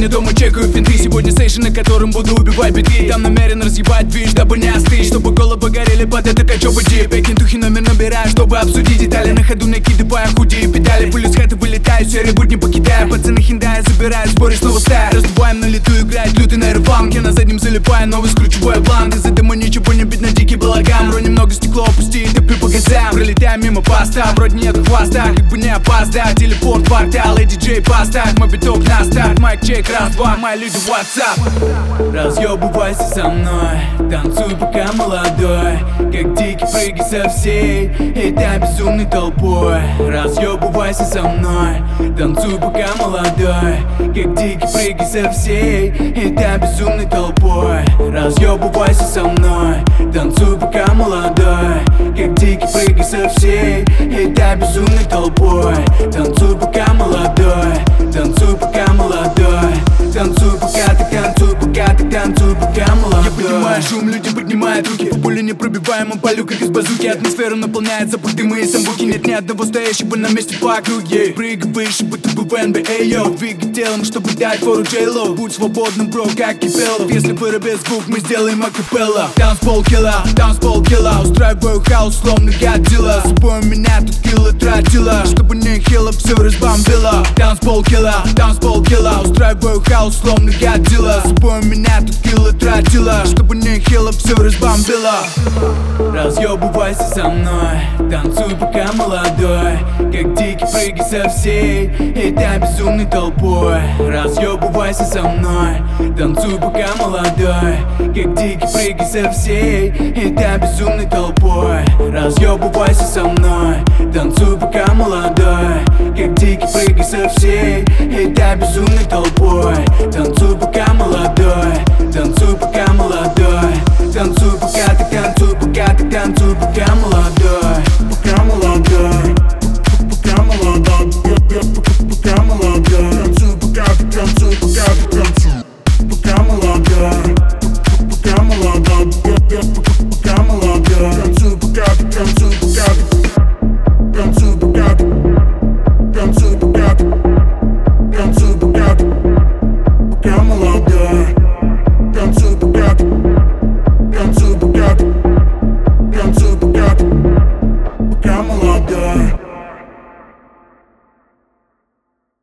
Сидя дома чекаю финты Сегодня сейшн, на котором буду убивать биты Там намерен разъебать движ, дабы не остыть. Чтобы головы горели под это качёвый джип Экинтухи номер набираю, чтобы обсудить детали. На ходу накидывая худые педали. Пылю с хаты вылетаю, серый будни покидаю. Пацаны хиндая забираю, сборе снова ставят. Раздуваем на лету, играет лютый нейрофанк Я на заднем залипаю, новый скручиваю план Из этого ничего не бить на дикий балаган. Бро немного стекло опусти, Пролетаем мимо паста, вроде нет хвоста Как бы не опоздать, телепорт, портал И диджей поставь, мой биток на старт Майк чек, раз, два, мои люди, WhatsApp. Разъебывайся со мной, танцуй пока молодой. Как дикий прыгай со всей этой безумной толпой. Разъебывайся со мной, танцуй пока молодой. Как дикий прыгай со всей этой безумной толпой. Разъебывайся со мной, танцуй пока молодой Как дикий прыгай со всей. Этой безумной толпой. Танцуй пока молодой, Я поднимаю шум, люди поднимают руки. Пули непробиваемым полю, как из базуки. Атмосфера наполняется дымы и самбуки. Нет ни одного стоящего на месте по округе. Прыгай выше, будто бы в NBA, йоу. Двигай телом, чтобы дать фору Джейло. Будь свободным, бро, как кипелов Если выробит звук, мы сделаем акапелла. Танцпол килла, танцпол килла. Устраиваю хаос, словно Годзилла. С собой меня тут килла тратила Чтобы не хило, все разбомбило. Танцпол килла, танцпол килла. Устраиваю хаос, словно Годзилла. С собой меня тут килла тратила Чтобы не хило, все разбомбило Разъебывайся со мной Танцуй пока молодой. Как дикий прыгай со всей Этой безумной толпой. Разъебывайся со мной Танцуй пока молодой. Как дикий прыгай со всей Этой безумной толпой. Разъебывайся со мной Танцуй пока молодой. Как дикий прыгай со всей Этой безумной толпой. Танцуй пока молодой танцуй, пока ты